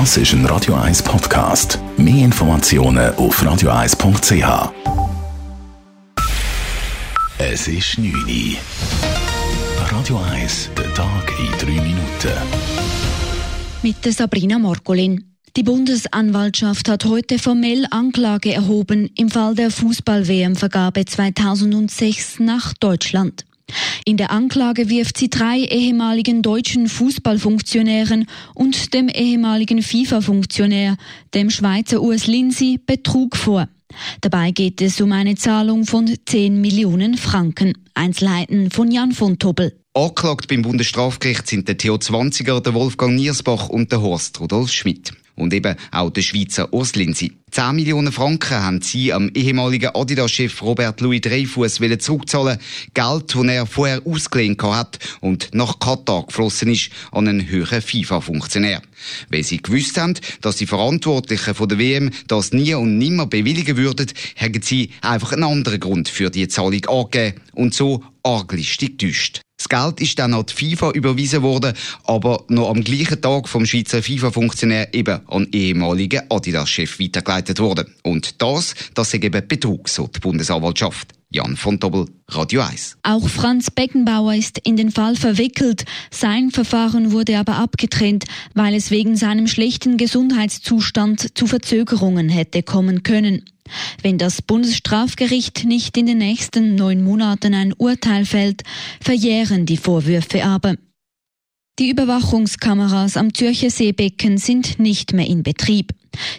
Das ist ein Radio 1 Podcast. Mehr Informationen auf radio1.ch. Es ist 9 Uhr. Radio 1, der Tag in 3 Minuten. Mit der Sabrina Morgolin. Die Bundesanwaltschaft hat heute formell Anklage erhoben im Fall der Fußball-WM-Vergabe 2006 nach Deutschland. In der Anklage wirft sie drei ehemaligen deutschen Fußballfunktionären und dem ehemaligen FIFA-Funktionär, dem Schweizer Urs Lindsay, Betrug vor. Dabei geht es um eine Zahlung von 10 Millionen Franken. Einzelheiten von Jan von Tobel. Angeklagt beim Bundesstrafgericht sind der Theo 20er, der Wolfgang Niersbach und der Horst Rudolf Schmidt. Und eben auch der Schweizer Urs Lindsay. 10 Millionen Franken haben sie am ehemaligen Adidas-Chef Robert Louis Dreyfus zurückzahlen. Geld, das er vorher ausgelehnt hat und nach Katar geflossen ist an einen höheren FIFA-Funktionär. Weil sie gewusst haben, dass die Verantwortlichen von der WM das nie und nimmer bewilligen würden, haben sie einfach einen anderen Grund für die Zahlung angegeben und so arglistig getäuscht. Das Geld ist dann an die FIFA überwiesen worden, aber noch am gleichen Tag vom Schweizer FIFA-Funktionär eben an ehemaligen Adidas-Chef weitergeleitet worden. Und das, das ist eben Betrug, so die Bundesanwaltschaft. Jan von Dobbel, Radio 1. Auch Franz Beckenbauer ist in den Fall verwickelt. Sein Verfahren wurde aber abgetrennt, weil es wegen seinem schlechten Gesundheitszustand zu Verzögerungen hätte kommen können. Wenn das Bundesstrafgericht nicht in den nächsten neun Monaten ein Urteil fällt, verjähren die Vorwürfe aber. Die Überwachungskameras am Zürcher Seebecken sind nicht mehr in Betrieb.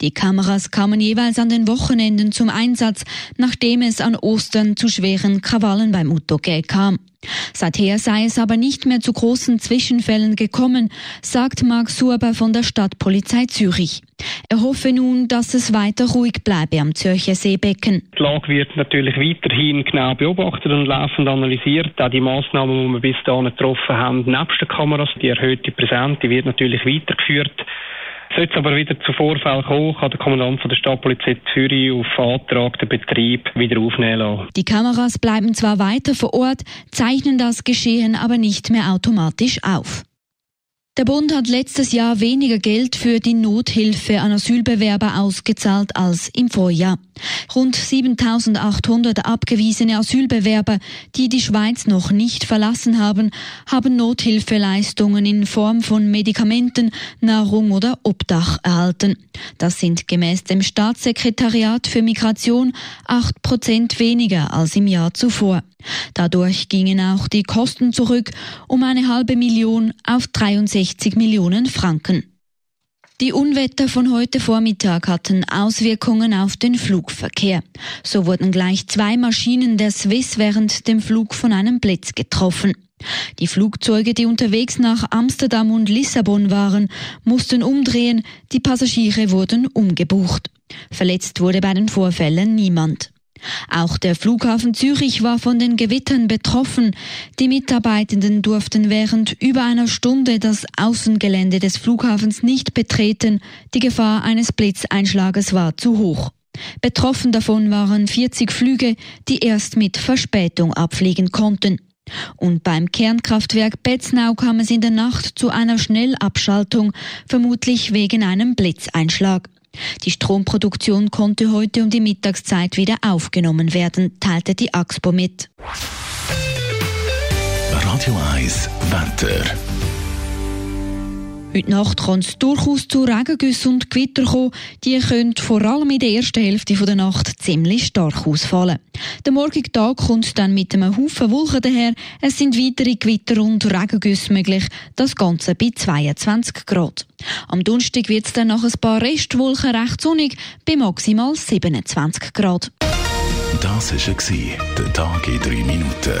Die Kameras kamen jeweils an den Wochenenden zum Einsatz, nachdem es an Ostern zu schweren Krawallen beim Uttoge kam. Seither sei es aber nicht mehr zu großen Zwischenfällen gekommen, sagt Marc Surber von der Stadtpolizei Zürich. Er hoffe nun, dass es weiter ruhig bleibe am Zürcher Seebecken. Die Lage wird natürlich weiterhin genau beobachtet und laufend analysiert. Auch die Massnahmen, die wir bis dahin getroffen haben, nebst den Kameras, die erhöhte Präsenz, die wird natürlich weitergeführt. Sollte es aber wieder zu Vorfällen kommen, kann der Kommandant von der Stadtpolizei Zürich auf Antrag den Betrieb wieder aufnehmen lassen. Die Kameras bleiben zwar weiter vor Ort, zeichnen das Geschehen aber nicht mehr automatisch auf. Der Bund hat letztes Jahr weniger Geld für die Nothilfe an Asylbewerber ausgezahlt als im Vorjahr. Rund 7800 abgewiesene Asylbewerber, die die Schweiz noch nicht verlassen haben, haben Nothilfeleistungen in Form von Medikamenten, Nahrung oder Obdach erhalten. Das sind gemäß dem Staatssekretariat für Migration acht Prozent weniger als im Jahr zuvor. Dadurch gingen auch die Kosten zurück um eine halbe Million auf 63 Millionen Franken. Die Unwetter von heute Vormittag hatten Auswirkungen auf den Flugverkehr. So wurden gleich zwei Maschinen der Swiss während dem Flug von einem Blitz getroffen. Die Flugzeuge, die unterwegs nach Amsterdam und Lissabon waren, mussten umdrehen, die Passagiere wurden umgebucht. Verletzt wurde bei den Vorfällen niemand. Auch der Flughafen Zürich war von den Gewittern betroffen. Die Mitarbeitenden durften während über einer Stunde das Außengelände des Flughafens nicht betreten. Die Gefahr eines Blitzeinschlages war zu hoch. Betroffen davon waren 40 Flüge, die erst mit Verspätung abfliegen konnten. Und beim Kernkraftwerk Betznau kam es in der Nacht zu einer Schnellabschaltung, vermutlich wegen einem Blitzeinschlag. Die Stromproduktion konnte heute um die Mittagszeit wieder aufgenommen werden, teilte die AXPO mit. Radio 1 Wetter. Heute Nacht kann es durchaus zu Regengüssen und Gewitter kommen. Die können vor allem in der ersten Hälfte der Nacht ziemlich stark ausfallen. Der morgige Tag kommt dann mit einem Haufen Wolken daher. Es sind weitere Gewitter und Regengüsse möglich. Das Ganze bei 22 Grad. Am Donnerstag wird es dann nach ein paar Restwolken recht sonnig bei maximal 27 Grad. Das war der Tag in drei Minuten.